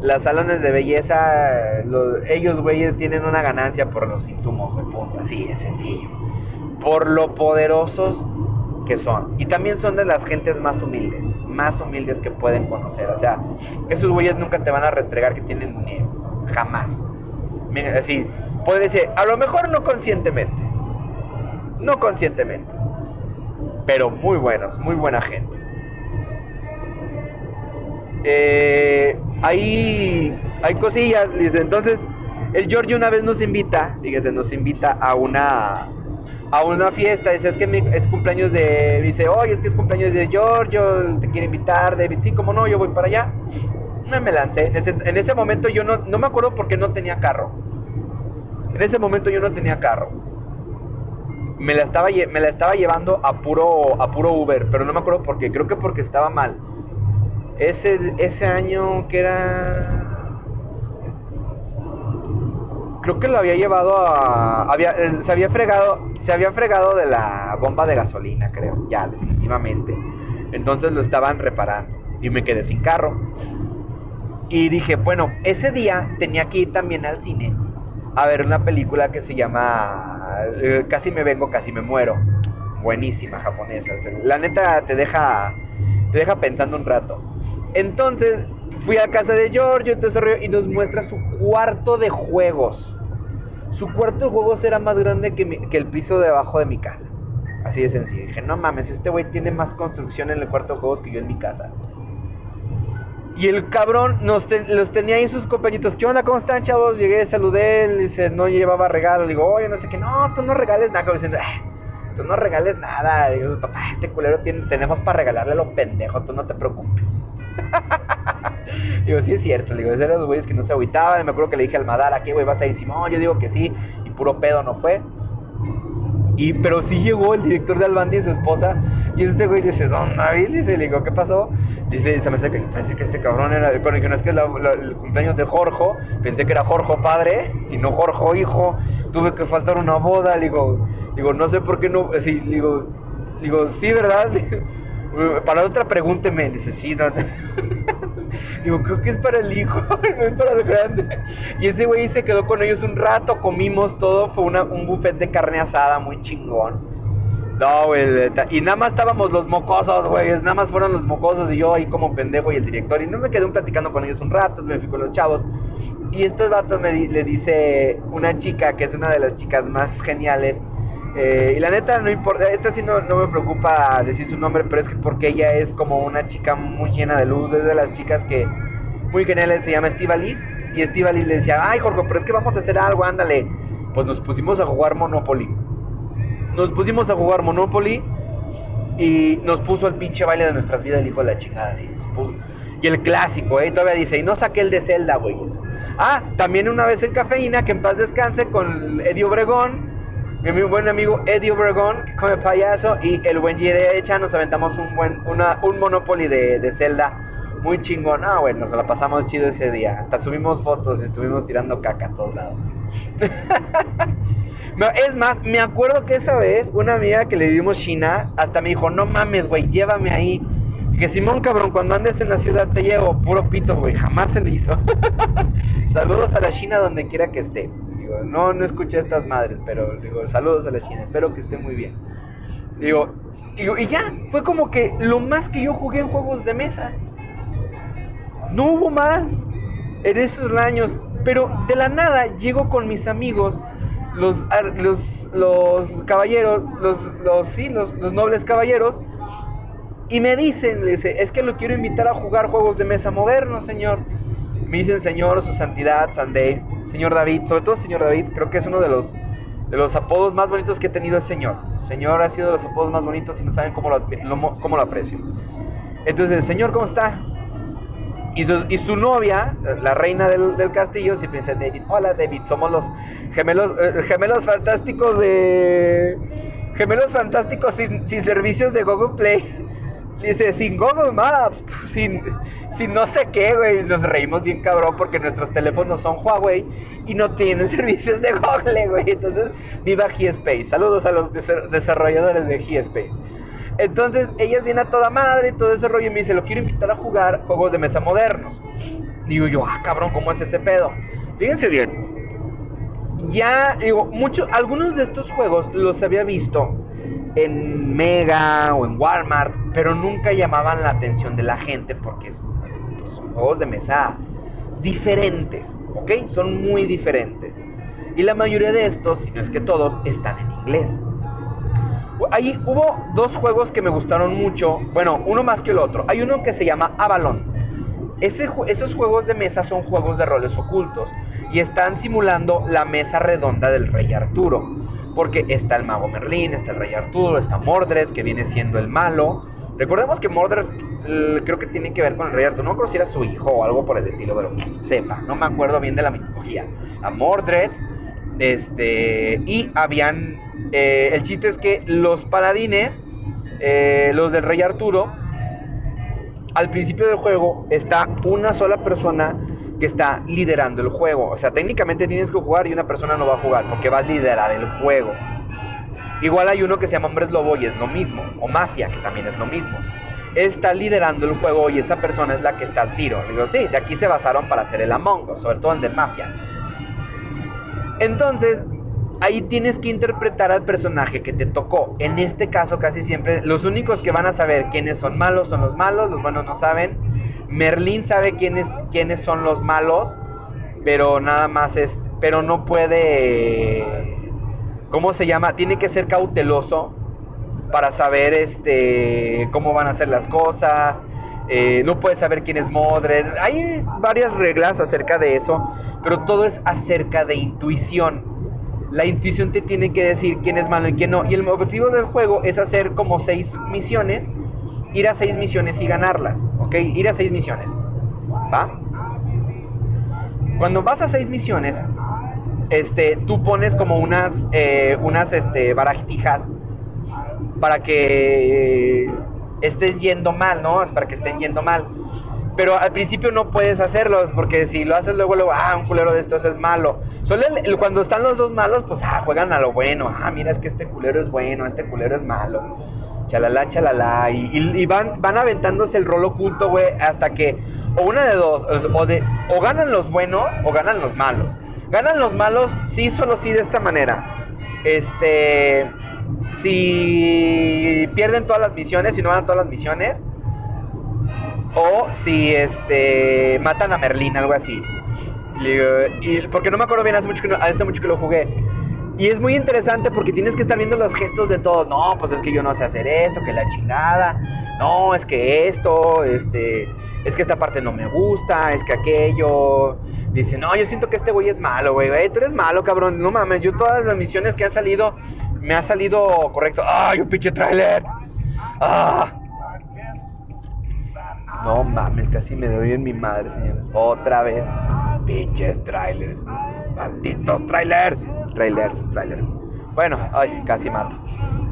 las salones de belleza, ellos güeyes tienen una ganancia por los insumos, de punto, así es sencillo. Por lo poderosos que son. Y también son de las gentes más humildes, más humildes que pueden conocer. O sea, esos güeyes nunca te van a restregar que tienen dinero, jamás. Así, puede decir, a lo mejor no conscientemente, no conscientemente, pero muy buenos, muy buena gente. Eh, hay, hay cosillas, dice, entonces el George una vez nos invita, fíjese, nos invita a una a una fiesta, dice, es que es cumpleaños de, dice, oye, es que es cumpleaños de George, te quiere invitar, David, sí, como no, yo voy para allá. Me lancé, en ese, en ese momento yo no, no me acuerdo porque no tenía carro. En ese momento yo no tenía carro. Me la estaba, me la estaba llevando a puro, a puro Uber, pero no me acuerdo por qué, creo que porque estaba mal. Ese, ese año que era creo que lo había llevado a. Había, se había fregado. Se había fregado de la bomba de gasolina, creo. Ya, definitivamente. Entonces lo estaban reparando. Y me quedé sin carro. Y dije, bueno, ese día tenía que ir también al cine a ver una película que se llama eh, Casi me vengo, casi me muero. Buenísima japonesa. La neta te deja. Te deja pensando un rato. Entonces fui a casa de Giorgio y nos muestra su cuarto de juegos. Su cuarto de juegos era más grande que, el piso de abajo de mi casa. Así de sencillo. dije, no mames, este güey tiene más construcción en el cuarto de juegos que yo en mi casa. Y el cabrón nos los tenía ahí sus compañitos. ¿Qué onda? ¿Cómo están, chavos? Llegué, saludé, dice, no llevaba regalo. Le digo, oye, no sé qué, no, tú no regales nada. Ah, tú no regales nada. digo, papá, este culero tiene, tenemos para regalarle a lo pendejo, tú no te preocupes. digo, sí es cierto. digo, esos eran los güeyes que no se agüitaban. Me acuerdo que le dije al Madara, ¿qué güey vas a ir? Simón, yo digo que sí. Y puro pedo no fue. Y, pero sí llegó el director de Albandi y su esposa. Y este güey dice, Don David, dice, le digo, ¿qué pasó? Dice, se me hace que pensé que este cabrón era, el que no es que es el cumpleaños de Jorge, pensé que era Jorge padre y no Jorge hijo. Tuve que faltar una boda, le digo, digo, no sé por qué no, sí, digo, digo, sí, ¿verdad? Para otra pregúnteme, dice, sí, no. Digo, creo que es para el hijo, no es para el grande. Y ese güey se quedó con ellos un rato, comimos todo, fue un buffet de carne asada muy chingón. No, güey, y nada más estábamos los mocosos, güey, nada más fueron los mocosos y yo ahí como pendejo y el director. Y no me quedé platicando con ellos un rato, me fui con los chavos. Y estos vatos me le dice una chica, que es una de las chicas más geniales, eh, y la neta, no importa, esta sí no, no, me preocupa decir su nombre, pero es que porque ella es como una chica muy llena de luz, es de las chicas que muy geniales, se llama Estivalis. Y Estivalis le decía, ay Jorge, pero es que vamos a hacer algo, ándale. Pues nos pusimos a jugar Monopoly. Nos pusimos a jugar Monopoly y nos puso el pinche baile de nuestras vidas el hijo de la chingada, así, nos. Y el clásico, ¿eh? Todavía dice, y no saqué el de Zelda, güey. Ah, también una vez en Cafeína, que en paz descanse, con Eddie Obregón mi buen amigo Eddie Obregón, que come payaso, y el buen Echa nos aventamos un buen un Monopoly de, de Zelda muy chingón. Ah, bueno, nos la pasamos chido ese día. Hasta subimos fotos y estuvimos tirando caca a todos lados. es más, me acuerdo que esa vez una amiga que le dimos China hasta me dijo, no mames, güey, llévame ahí. Que Simón, cabrón, cuando andes en la ciudad te llevo, puro pito, güey, jamás se le hizo. Saludos a la China donde quiera que esté no, no escuché estas madres, pero digo, saludos a la China, espero que esté muy bien. Digo, y ya, fue como que lo más que yo jugué en juegos de mesa. No hubo más en esos años, pero de la nada llego con mis amigos, los, los, los caballeros, los, los, sí, los, los nobles caballeros, y me dicen, es que lo quiero invitar a jugar juegos de mesa modernos, señor. Me dicen, señor, su santidad, Sandé señor David, sobre todo señor David, creo que es uno de los, de los apodos más bonitos que he tenido el señor. Señor ha sido de los apodos más bonitos y no saben cómo lo, cómo lo aprecio. Entonces, señor, ¿cómo está? Y su, y su novia, la reina del, del, castillo, siempre dice David, hola David, somos los gemelos, eh, gemelos fantásticos de... Gemelos fantásticos sin, sin servicios de Google Play. Dice, sin Google Maps, sin, sin no sé qué, güey. Nos reímos bien cabrón porque nuestros teléfonos son Huawei y no tienen servicios de Google, güey. Entonces, viva G-Space. Saludos a los desarrolladores de G-Space. Entonces, ellas vienen a toda madre y todo ese rollo y me dice, lo quiero invitar a jugar juegos de mesa modernos. Digo yo, ah, cabrón, ¿cómo es ese pedo? Fíjense bien. Ya, digo, muchos, algunos de estos juegos los había visto en Mega o en Walmart, pero nunca llamaban la atención de la gente porque pues, son juegos de mesa diferentes, ¿ok? Son muy diferentes. Y la mayoría de estos, si no es que todos, están en inglés. Ahí hubo dos juegos que me gustaron mucho, bueno, uno más que el otro. Hay uno que se llama Avalon. esos juegos de mesa son juegos de roles ocultos y están simulando la mesa redonda del rey Arturo porque está el mago Merlín, está el rey Arturo, está Mordred, que viene siendo el malo. Recordemos que Mordred creo que tiene que ver con el rey Arturo, no creo si era su hijo o algo por el estilo, pero sepa, no me acuerdo bien de la mitología. A Mordred, este, y habían, eh, el chiste es que los paladines, eh, los del rey Arturo, al principio del juego está una sola persona que está liderando el juego. O sea, técnicamente tienes que jugar y una persona no va a jugar porque va a liderar el juego. Igual hay uno que se llama Hombres Lobo y es lo mismo. O Mafia, que también es lo mismo. Está liderando el juego y esa persona es la que está al tiro. Digo, sí, de aquí se basaron para hacer el Among Us, sobre todo el de Mafia. Entonces, ahí tienes que interpretar al personaje que te tocó. En este caso, casi siempre, los únicos que van a saber quiénes son malos son los malos, los buenos no saben Merlín sabe quiénes, quiénes son los malos, pero nada más es, pero no puede, ¿cómo se llama? Tiene que ser cauteloso para saber este, cómo van a hacer las cosas. Eh, no puede saber quién es Modred. Hay varias reglas acerca de eso, pero todo es acerca de intuición. La intuición te tiene que decir quién es malo y quién no. Y el objetivo del juego es hacer como seis misiones ir a seis misiones y ganarlas, ¿ok? Ir a seis misiones, ¿va? Cuando vas a seis misiones, este, tú pones como unas, eh, unas este, barajitijas para que estén yendo mal, ¿no? Para que estén yendo mal. Pero al principio no puedes hacerlo, porque si lo haces luego, luego, ah, un culero de estos es malo. Solo cuando están los dos malos, pues, ah, juegan a lo bueno. Ah, mira, es que este culero es bueno, este culero es malo chalala, chalala, y, van, van aventándose el rol oculto, güey, hasta que, o una de dos, o, de, o ganan los buenos o ganan los malos. Ganan los malos, sí, solo sí, de esta manera. Este, si pierden todas las misiones, si no van a todas las misiones, o si, este, matan a Merlín, algo así. Y, porque no me acuerdo bien, hace mucho hace mucho que lo jugué. Y es muy interesante porque tienes que estar viendo los gestos de todos. No, pues es que yo no sé hacer esto, que la chingada. No, es que esto, este, es que esta parte no me gusta, es que aquello. Dice, no, yo siento que este güey es malo, güey. Tú eres malo, cabrón. No mames, yo todas las misiones que han salido, me ha salido correcto. ¡Ay, un pinche trailer! ¡Ah! No mames, casi me doy en mi madre, señores. Otra vez. Pinches trailers. Malditos trailers. Trailers, trailers. Bueno, ay, casi mato.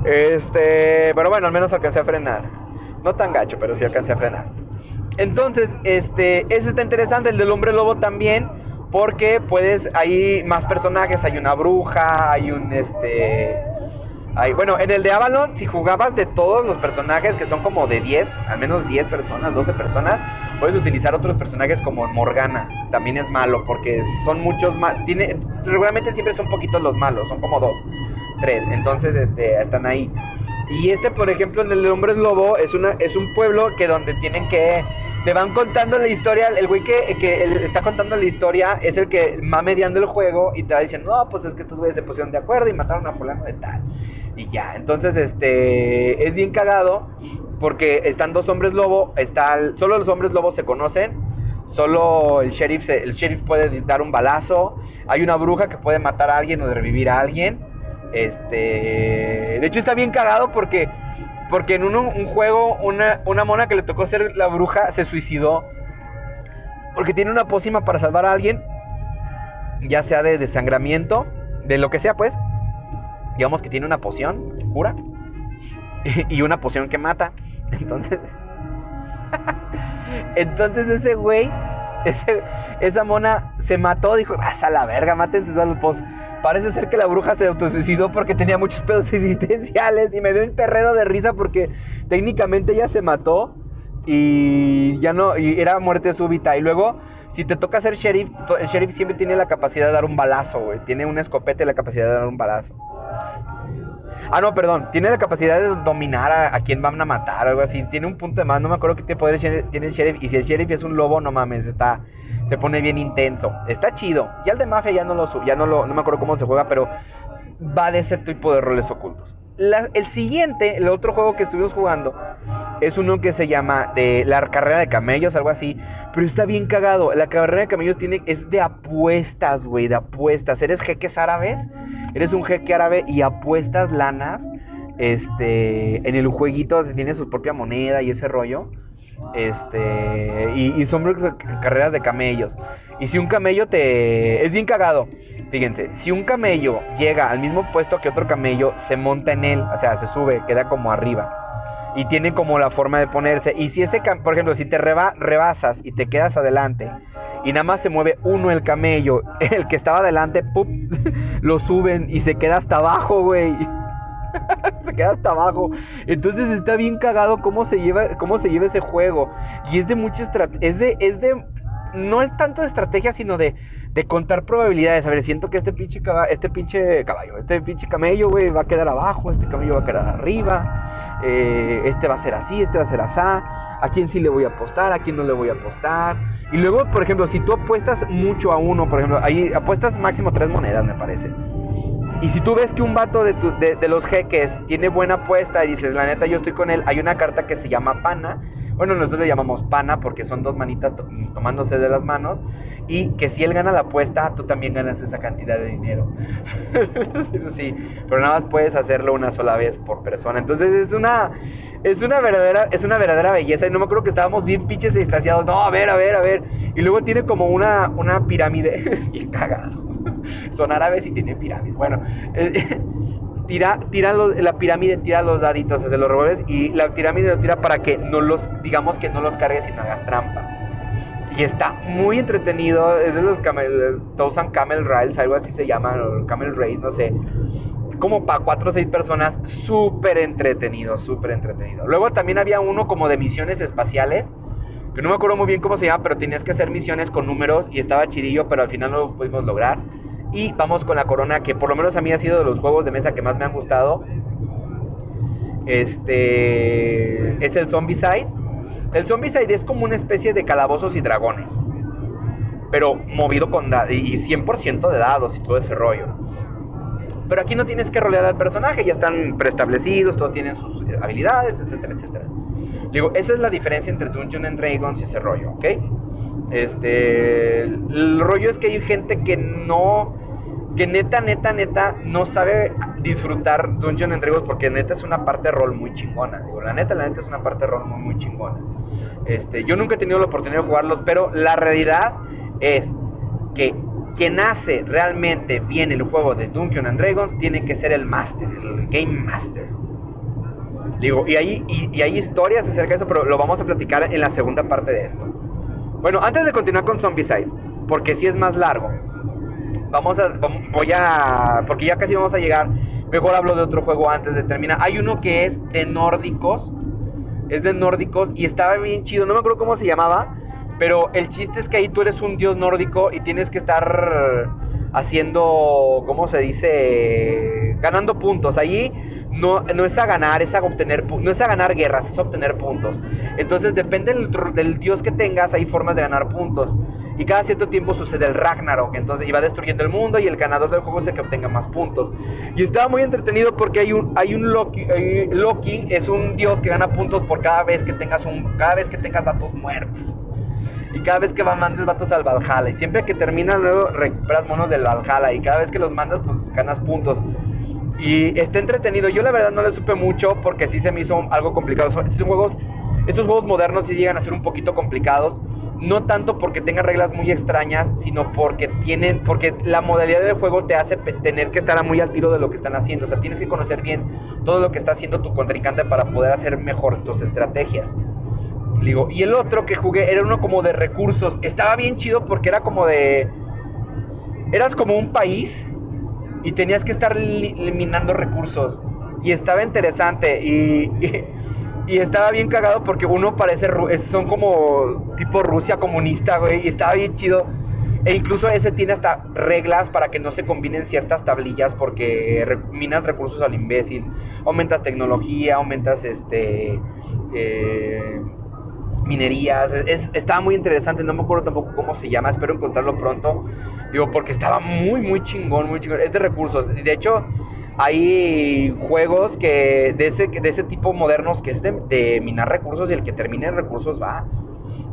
Este, pero bueno, al menos alcancé a frenar. No tan gacho, pero sí alcancé a frenar. Entonces, este, ese está interesante, el del hombre lobo también, porque puedes, hay más personajes, hay una bruja, hay un, este, hay, bueno, en el de Avalon, si jugabas de todos los personajes, que son como de 10, al menos 10 personas, 12 personas, puedes utilizar otros personajes como Morgana. También es malo porque son muchos. Tiene, regularmente siempre son poquitos los malos, son como dos, tres. Entonces, este, están ahí. Y este, por ejemplo, en el Hombre Lobo, es, una, es un pueblo que donde tienen que. Te van contando la historia. El güey que, que está contando la historia es el que va mediando el juego y te va diciendo, no, pues es que estos güeyes se pusieron de acuerdo y mataron a fulano de tal. Y ya, entonces, este, es bien cagado porque están dos hombres lobo, está, solo los hombres lobos se conocen, solo el sheriff, el sheriff puede dar un balazo, hay una bruja que puede matar a alguien o revivir a alguien. Este, de hecho está bien cagado porque, porque en un, juego una, una mona que le tocó ser la bruja se suicidó porque tiene una pócima para salvar a alguien, ya sea de desangramiento, de lo que sea pues. Digamos que tiene una poción cura y una poción que mata. Entonces, Entonces ese güey, esa mona se mató, dijo, vas a la verga, mátense los pues parece ser que la bruja se autosuicidó porque tenía muchos pedos existenciales y me dio un perrero de risa porque técnicamente ella se mató y ya no, y era muerte súbita. Y luego, si te toca ser sheriff, el sheriff siempre tiene la capacidad de dar un balazo, güey. Tiene una escopeta y la capacidad de dar un balazo. Ah, no, perdón. Tiene la capacidad de dominar a, quien van a matar o algo así. Tiene un punto de más. No me acuerdo qué poder tiene el sheriff. Y si el sheriff es un lobo, no mames, está. Se pone bien intenso. Está chido. Ya el de mafia ya no lo ya no lo. No me acuerdo cómo se juega, pero va de ese tipo de roles ocultos. el siguiente, el otro juego que estuvimos jugando, es uno que se llama de la carrera de camellos, algo así. Pero está bien cagado. La carrera de camellos tiene, es de apuestas, güey, de apuestas. Eres jeques árabes, eres un jeque árabe y apuestas lanas este, en el jueguito, tiene su propia moneda y ese rollo. Este, y, y son carreras de camellos. Y si un camello te... Es bien cagado. Fíjense, si un camello llega al mismo puesto que otro camello, se monta en él, o sea, se sube, queda como arriba y tiene como la forma de ponerse. Y si ese, por ejemplo, si te rebasas y te quedas adelante y nada más se mueve uno el camello, el que estaba adelante, ¡pup! lo suben y se queda hasta abajo, güey. se queda hasta abajo. Entonces está bien cagado cómo se lleva, cómo se lleva ese juego. Y es de mucha es de, es de, no es tanto de estrategia, sino de de contar probabilidades. A ver, siento que este pinche, caballo, este pinche caballo, este pinche camello, güey, va a quedar abajo, este camello va a quedar arriba, eh, este va a ser así, este va a ser así, a quién sí le voy a apostar, a quién no le voy a apostar. Y luego, por ejemplo, si tú apuestas mucho a uno, por ejemplo, ahí apuestas máximo tres monedas, me parece. Y si tú ves que un vato de, de, los jeques tiene buena apuesta y dices, la neta, yo estoy con él, hay una carta que se llama pana. Bueno, nosotros le llamamos pana porque son dos manitas tomándose de las manos y que si él gana la apuesta, tú también ganas esa cantidad de dinero. sí, pero nada más puedes hacerlo una sola vez por persona. Entonces es una es una verdadera es una verdadera belleza y no me acuerdo que estábamos bien pinches estaciados. No, a ver, a ver, a ver. Y luego tiene como una una pirámide bien cagado. Son árabes y tiene pirámide. Bueno, eh, tira, tira la pirámide tira los daditos, hacia los revuelves y la pirámide lo tira para que no los, digamos que no los cargues y no hagas trampa. Y está muy entretenido. Es de los Camel, Camel Rides, algo así se llama, o Camel Race, no sé. Como para cuatro o seis personas, súper entretenido, súper entretenido. Luego también había uno como de misiones espaciales, que no me acuerdo muy bien cómo se llama, pero tenías que hacer misiones con números y estaba chidillo, pero al final no lo pudimos lograr. Y vamos con la corona, que por lo menos a mí ha sido de los juegos de mesa que más me han gustado. Este es el Zombicide el Zombicide es como una especie de calabozos y dragones. Pero movido con. Y 100% de dados y todo ese rollo. Pero aquí no tienes que rolear al personaje. Ya están preestablecidos. Todos tienen sus habilidades, etcétera, etcétera. Digo, esa es la diferencia entre Dungeons and Dragons y ese rollo, ¿ok? Este. El rollo es que hay gente que no que neta, neta, neta no sabe disfrutar Dungeons and Dragons porque neta es una parte de rol muy chingona. Digo, la neta, la neta es una parte de rol muy, muy chingona. Este, yo nunca he tenido la oportunidad de jugarlos, pero la realidad es que quien hace realmente bien el juego de Dungeons and Dragons tiene que ser el master, el game master. Digo, y hay, y, hay historias acerca de eso, pero lo vamos a platicar en la segunda parte de esto. Bueno, antes de continuar con Zombicide, porque si es más largo, vamos a, voy a, porque ya casi vamos a llegar, mejor hablo de otro juego antes de terminar. Hay uno que es de nórdicos, es de nórdicos y estaba bien chido. No me acuerdo cómo se llamaba, pero el chiste es que ahí tú eres un dios nórdico y tienes que estar haciendo, ¿cómo se dice? Ganando puntos. Allí no, no es a ganar, es a obtener, no es a ganar guerras, es a obtener puntos. Entonces depende del dios que tengas, hay formas de ganar puntos. Y cada cierto tiempo sucede el Ragnarok. Entonces iba destruyendo el mundo y el ganador del juego es el que obtenga más puntos. Y estaba muy entretenido porque hay un, hay un Loki. Loki es un dios que gana puntos por cada vez que tengas un. Cada vez que tengas muertos. Y cada vez que va, mandes vatos al Valhalla. Y siempre que termina luego recuperas monos del Valhalla. Y cada vez que los mandas, pues ganas puntos. Y está entretenido. Yo la verdad no le supe mucho porque sí se me hizo algo complicado. Estos juegos, estos juegos modernos sí llegan a ser un poquito complicados no tanto porque tenga reglas muy extrañas, sino porque tienen, porque la modalidad del juego te hace tener que estar muy al tiro de lo que están haciendo. O sea, tienes que conocer bien todo lo que está haciendo tu contrincante para poder hacer mejor tus estrategias. Digo, y el otro que jugué era uno como de recursos. Estaba bien chido porque era como de. Eras como un país y tenías que estar eliminando recursos. Y estaba interesante. Y, estaba bien cagado porque uno parece. Son como tipo Rusia comunista, güey. Y estaba bien chido. E incluso ese tiene hasta reglas para que no se combinen ciertas tablillas porque minas recursos al imbécil. Aumentas tecnología, aumentas este. Eh, minerías. Es, estaba muy interesante, no me acuerdo tampoco cómo se llama, espero encontrarlo pronto. Digo, porque estaba muy, muy chingón, muy chingón. Es de recursos. De hecho, hay juegos que de ese, de ese tipo modernos que es de, minar recursos y el que termine recursos va,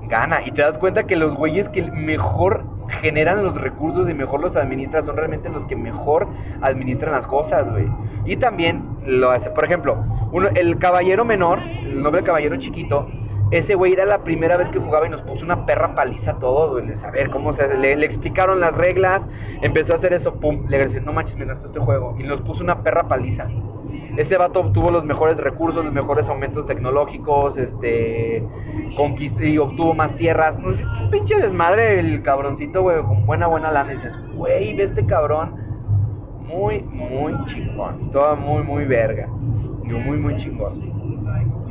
gana. Y te das cuenta que los güeyes que mejor generan los recursos y mejor los administran son realmente los que mejor administran las cosas, güey. Y también lo hace, por ejemplo, uno, el caballero menor, el noble caballero chiquito, ese güey era la primera vez que jugaba y nos puso una perra paliza a todos, güey. A ver cómo se hace. Le, explicaron las reglas, empezó a hacer esto, pum. Le dije, no manches, me encantó este juego. Y nos puso una perra paliza. Ese vato obtuvo los mejores recursos, los mejores aumentos tecnológicos, este. Conquistó y obtuvo más tierras. Pues, pinche desmadre el cabroncito, güey, con buena, buena lana. Y dices, güey, ve este cabrón. Muy, muy chingón. Estaba muy, muy verga. Muy, muy chingón.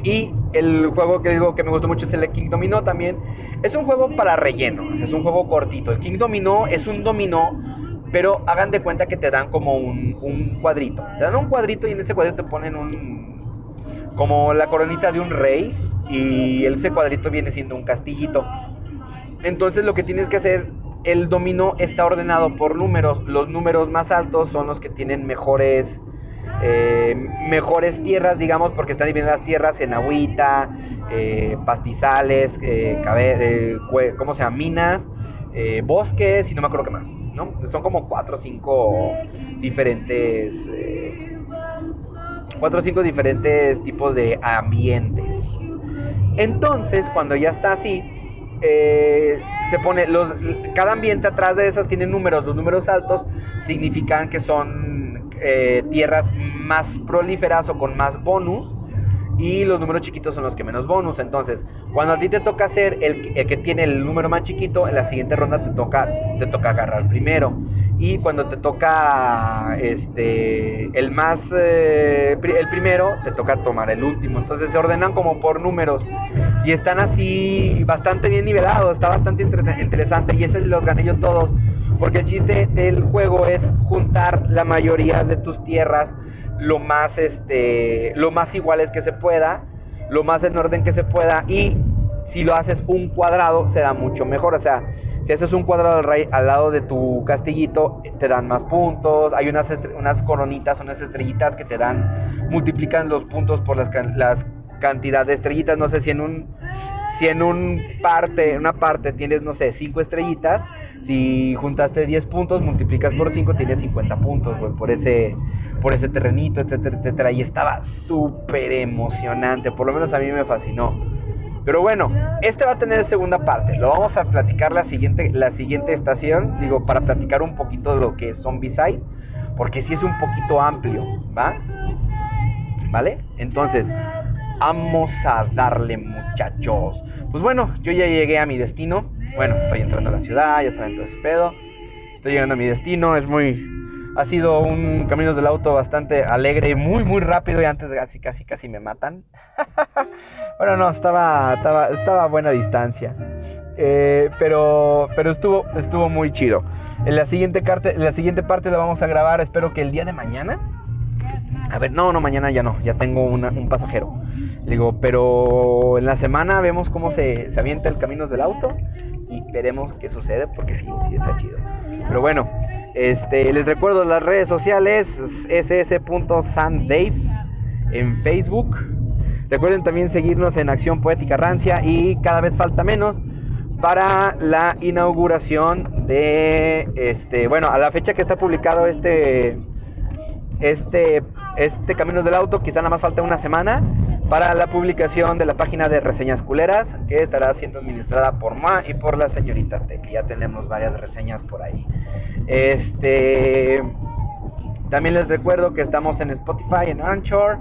Y el juego que digo que me gustó mucho es el de King Domino también. Es un juego para relleno, es un juego cortito. El King Domino es un dominó, pero hagan de cuenta que te dan como un, cuadrito. Te dan un cuadrito y en ese cuadrito te ponen un. como la coronita de un rey. Y ese cuadrito viene siendo un castillito. Entonces lo que tienes que hacer, el dominó está ordenado por números. Los números más altos son los que tienen mejores eh, mejores tierras, digamos, porque están divididas las tierras en agüita, eh, pastizales, eh, ¿cómo se llama? Minas, bosques y no me acuerdo qué más, ¿no? Son como cuatro o cinco diferentes, cuatro o cinco diferentes tipos de ambiente. Entonces, cuando ya está así, se pone, los, cada ambiente atrás de esas tiene números, los números altos significan que son tierras más prolíferas o con más bonus. Y los números chiquitos son los que menos bonus. Entonces, cuando a ti te toca hacer el, que tiene el número más chiquito, en la siguiente ronda te toca, te toca agarrar primero. Y cuando te toca este, el más eh, el primero, te toca tomar el último. Entonces se ordenan como por números. Y están así bastante bien nivelados. Está bastante interesante. Y ese los gané yo todos. Porque el chiste del juego es juntar la mayoría de tus tierras lo más, este, lo más iguales que se pueda, lo más en orden que se pueda y si lo haces un cuadrado será mucho mejor. O sea, si haces un cuadrado al, al lado de tu castillito, te dan más puntos. Hay unas, unas coronitas, unas estrellitas que te dan, multiplican los puntos por las, las cantidad de estrellitas. No sé si en un, si en un parte, una parte tienes, no sé, 5 estrellitas. Si juntaste 10 puntos, multiplicas por 5, tienes 50 puntos, güey, por ese, por ese terrenito, etcétera, etcétera. Y estaba súper emocionante, por lo menos a mí me fascinó. Pero bueno, este va a tener segunda parte. Lo vamos a platicar la siguiente, la siguiente estación, digo, para platicar un poquito de lo que es Zombicide, porque sí es un poquito amplio, ¿va? ¿Vale? Entonces, vamos a darle, muchachos. Pues bueno, yo ya llegué a mi destino. Bueno, estoy entrando a la ciudad, ya saben todo ese pedo. Estoy llegando a mi destino, es muy, ha sido un camino del auto bastante alegre y muy, muy rápido y antes casi, casi, casi me matan. bueno, no, estaba, estaba, estaba a buena distancia. Eh, pero, pero estuvo, estuvo muy chido. En la, siguiente parte, la siguiente parte la vamos a grabar, espero que el día de mañana. A ver, no, no, mañana ya no, ya tengo un pasajero. Digo, pero en la semana vemos cómo se, se avienta el camino del auto y veremos qué sucede porque sí, sí está chido. Pero bueno, este, les recuerdo las redes sociales, ss.sandave en Facebook. Recuerden también seguirnos en Acción Poética Rancia y cada vez falta menos para la inauguración de este, bueno, a la fecha que está publicado este este este Caminos del Auto, quizá nada más falta una semana para la publicación de la página de reseñas culeras que estará siendo administrada por Ma y por la señorita T, que ya tenemos varias reseñas por ahí. Este también les recuerdo que estamos en Spotify, en Anchor,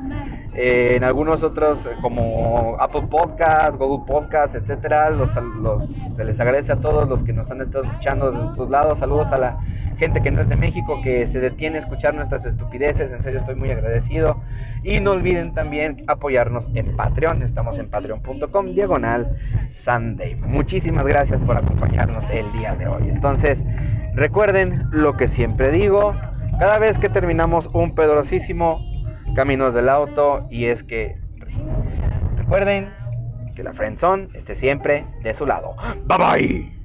eh, en algunos otros eh, como Apple Podcast, Google Podcast, etcétera. Los, se les agradece a todos los que nos han estado escuchando de otros lados. Saludos a la gente que no es de México, que se detiene a escuchar nuestras estupideces. En serio, estoy muy agradecido. Y no olviden también apoyarnos en Patreon. Estamos en patreon.com diagonal Sunday. Muchísimas gracias por acompañarnos el día de hoy. Entonces, recuerden lo que siempre digo. Cada vez que terminamos un pedrosísimo caminos del auto y es que recuerden que la friendzone esté siempre de su lado. Bye bye.